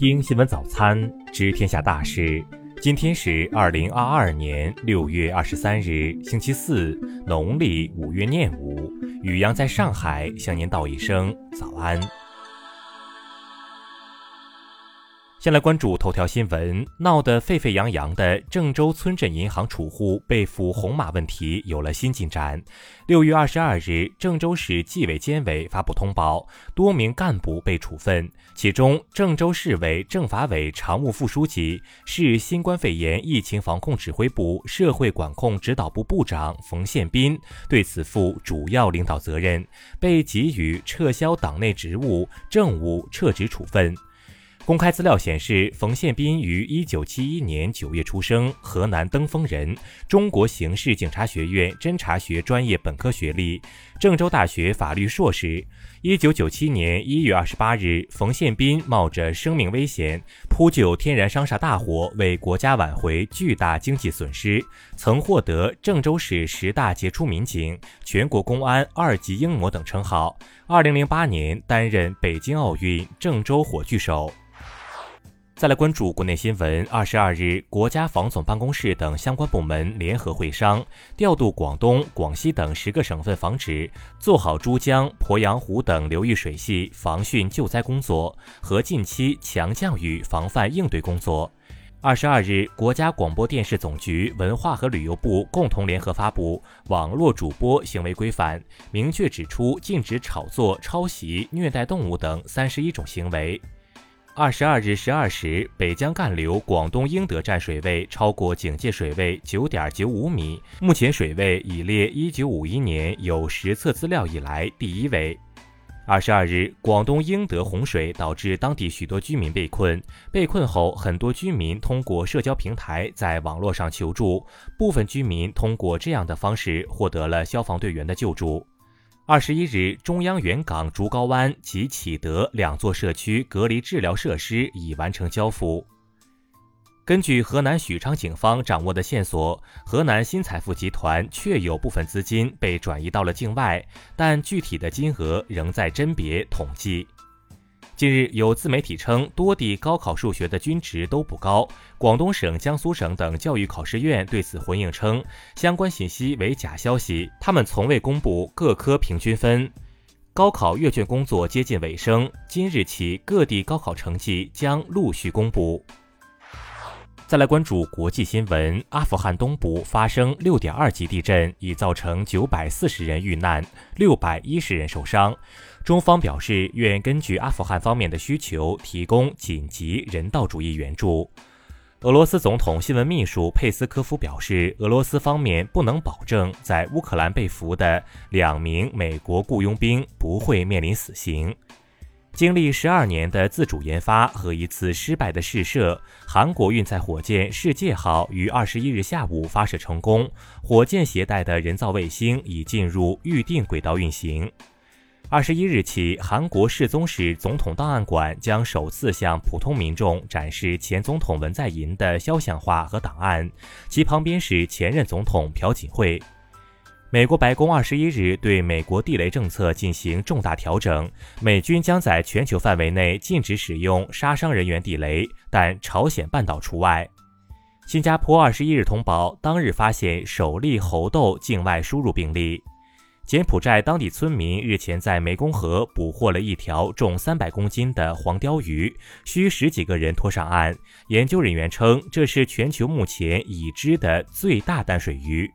听新闻早餐，知天下大事。今天是二零二二年六月二十三日，星期四，农历五月廿五。雨阳在上海向您道一声早安。先来关注头条新闻，闹得沸沸扬扬的郑州村镇银行储户被俘红码问题有了新进展。六月二十二日，郑州市纪委监委发布通报，多名干部被处分，其中郑州市委政法委常务副书记、市新冠肺炎疫情防控指挥部社会管控指导部部长冯宪斌对此负主要领导责任，被给予撤销党内职务、政务撤职处分。公开资料显示，冯宪斌于一九七一年九月出生，河南登封人，中国刑事警察学院侦查学专业本科学历，郑州大学法律硕士。一九九七年一月二十八日，冯宪斌冒着生命危险扑救天然商厦大火，为国家挽回巨大经济损失，曾获得郑州市十大杰出民警、全国公安二级英模等称号。二零零八年担任北京奥运郑州火炬手。再来关注国内新闻。二十二日，国家防总办公室等相关部门联合会商，调度广东、广西等十个省份防指，做好珠江、鄱阳湖等流域水系防汛救灾工作和近期强降雨防范应对工作。二十二日，国家广播电视总局、文化和旅游部共同联合发布《网络主播行为规范》，明确指出禁止炒作、抄袭、虐待动物等三十一种行为。二十二日十二时，北江干流广东英德站水位超过警戒水位九点九五米，目前水位已列一九五一年有实测资料以来第一位。二十二日，广东英德洪水导致当地许多居民被困，被困后，很多居民通过社交平台在网络上求助，部分居民通过这样的方式获得了消防队员的救助。二十一日，中央原港竹篙湾及启德两座社区隔离治疗设施已完成交付。根据河南许昌警方掌握的线索，河南新财富集团确有部分资金被转移到了境外，但具体的金额仍在甄别统计。近日，有自媒体称，多地高考数学的均值都不高。广东省、江苏省等教育考试院对此回应称，相关信息为假消息，他们从未公布各科平均分。高考阅卷工作接近尾声，今日起各地高考成绩将陆续公布。再来关注国际新闻，阿富汗东部发生六点二级地震，已造成九百四十人遇难，六百一十人受伤。中方表示愿根据阿富汗方面的需求，提供紧急人道主义援助。俄罗斯总统新闻秘书佩斯科夫表示，俄罗斯方面不能保证在乌克兰被俘的两名美国雇佣兵不会面临死刑。经历十二年的自主研发和一次失败的试射，韩国运载火箭“世界号”于二十一日下午发射成功。火箭携带的人造卫星已进入预定轨道运行。二十一日起，韩国世宗市总统档案馆将首次向普通民众展示前总统文在寅的肖像画和档案，其旁边是前任总统朴槿惠。美国白宫二十一日对美国地雷政策进行重大调整，美军将在全球范围内禁止使用杀伤人员地雷，但朝鲜半岛除外。新加坡二十一日通报，当日发现首例猴痘境外输入病例。柬埔寨当地村民日前在湄公河捕获了一条重三百公斤的黄鲷鱼，需十几个人拖上岸。研究人员称，这是全球目前已知的最大淡水鱼。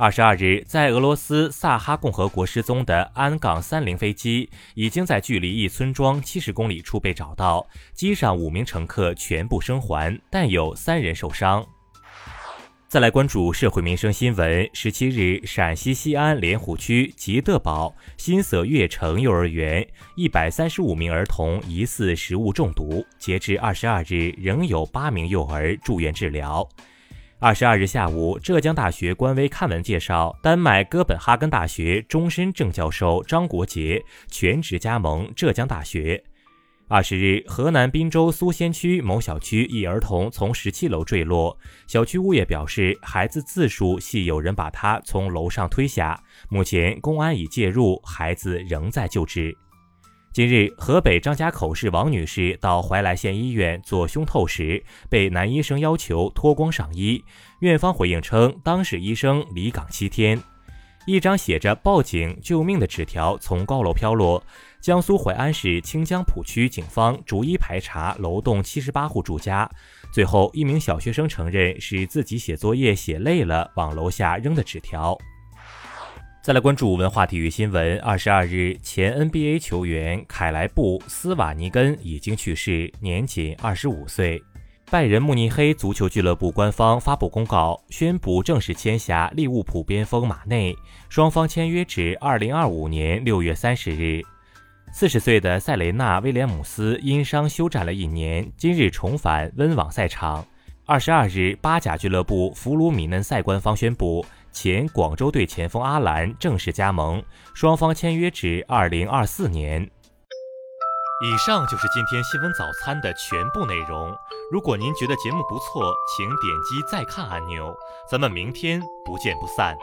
二十二日，在俄罗斯萨哈共和国失踪的安港三零飞机已经在距离一村庄七十公里处被找到，机上五名乘客全部生还，但有三人受伤。再来关注社会民生新闻。十七日，陕西西安莲湖区吉德堡新色悦城幼儿园一百三十五名儿童疑似食物中毒，截至二十二日，仍有八名幼儿住院治疗。二十二日下午，浙江大学官微刊文介绍，丹麦哥本哈根大学终身正教授张国杰全职加盟浙江大学。二十日，河南滨州苏仙区某小区一儿童从十七楼坠落，小区物业表示，孩子自述系有人把他从楼上推下。目前，公安已介入，孩子仍在救治。近日，河北张家口市王女士到怀来县医院做胸透时，被男医生要求脱光上衣，院方回应称，当事医生离岗七天。一张写着“报警救命”的纸条从高楼飘落。江苏淮安市清江浦区警方逐一排查楼栋七十八户住家，最后一名小学生承认是自己写作业写累了往楼下扔的纸条。再来关注文化体育新闻。二十二日，前 NBA 球员凯莱布·斯瓦尼根已经去世，年仅二十五岁。拜仁慕尼黑足球俱乐部官方发布公告，宣布正式签下利物浦边锋马内，双方签约至二零二五年六月三十日。四十岁的塞雷纳·威廉姆斯因伤休战了一年，今日重返温网赛场。二十二日，巴甲俱乐部弗鲁米嫩塞官方宣布。前广州队前锋阿兰正式加盟，双方签约至二零二四年。以上就是今天新闻早餐的全部内容。如果您觉得节目不错，请点击再看按钮。咱们明天不见不散。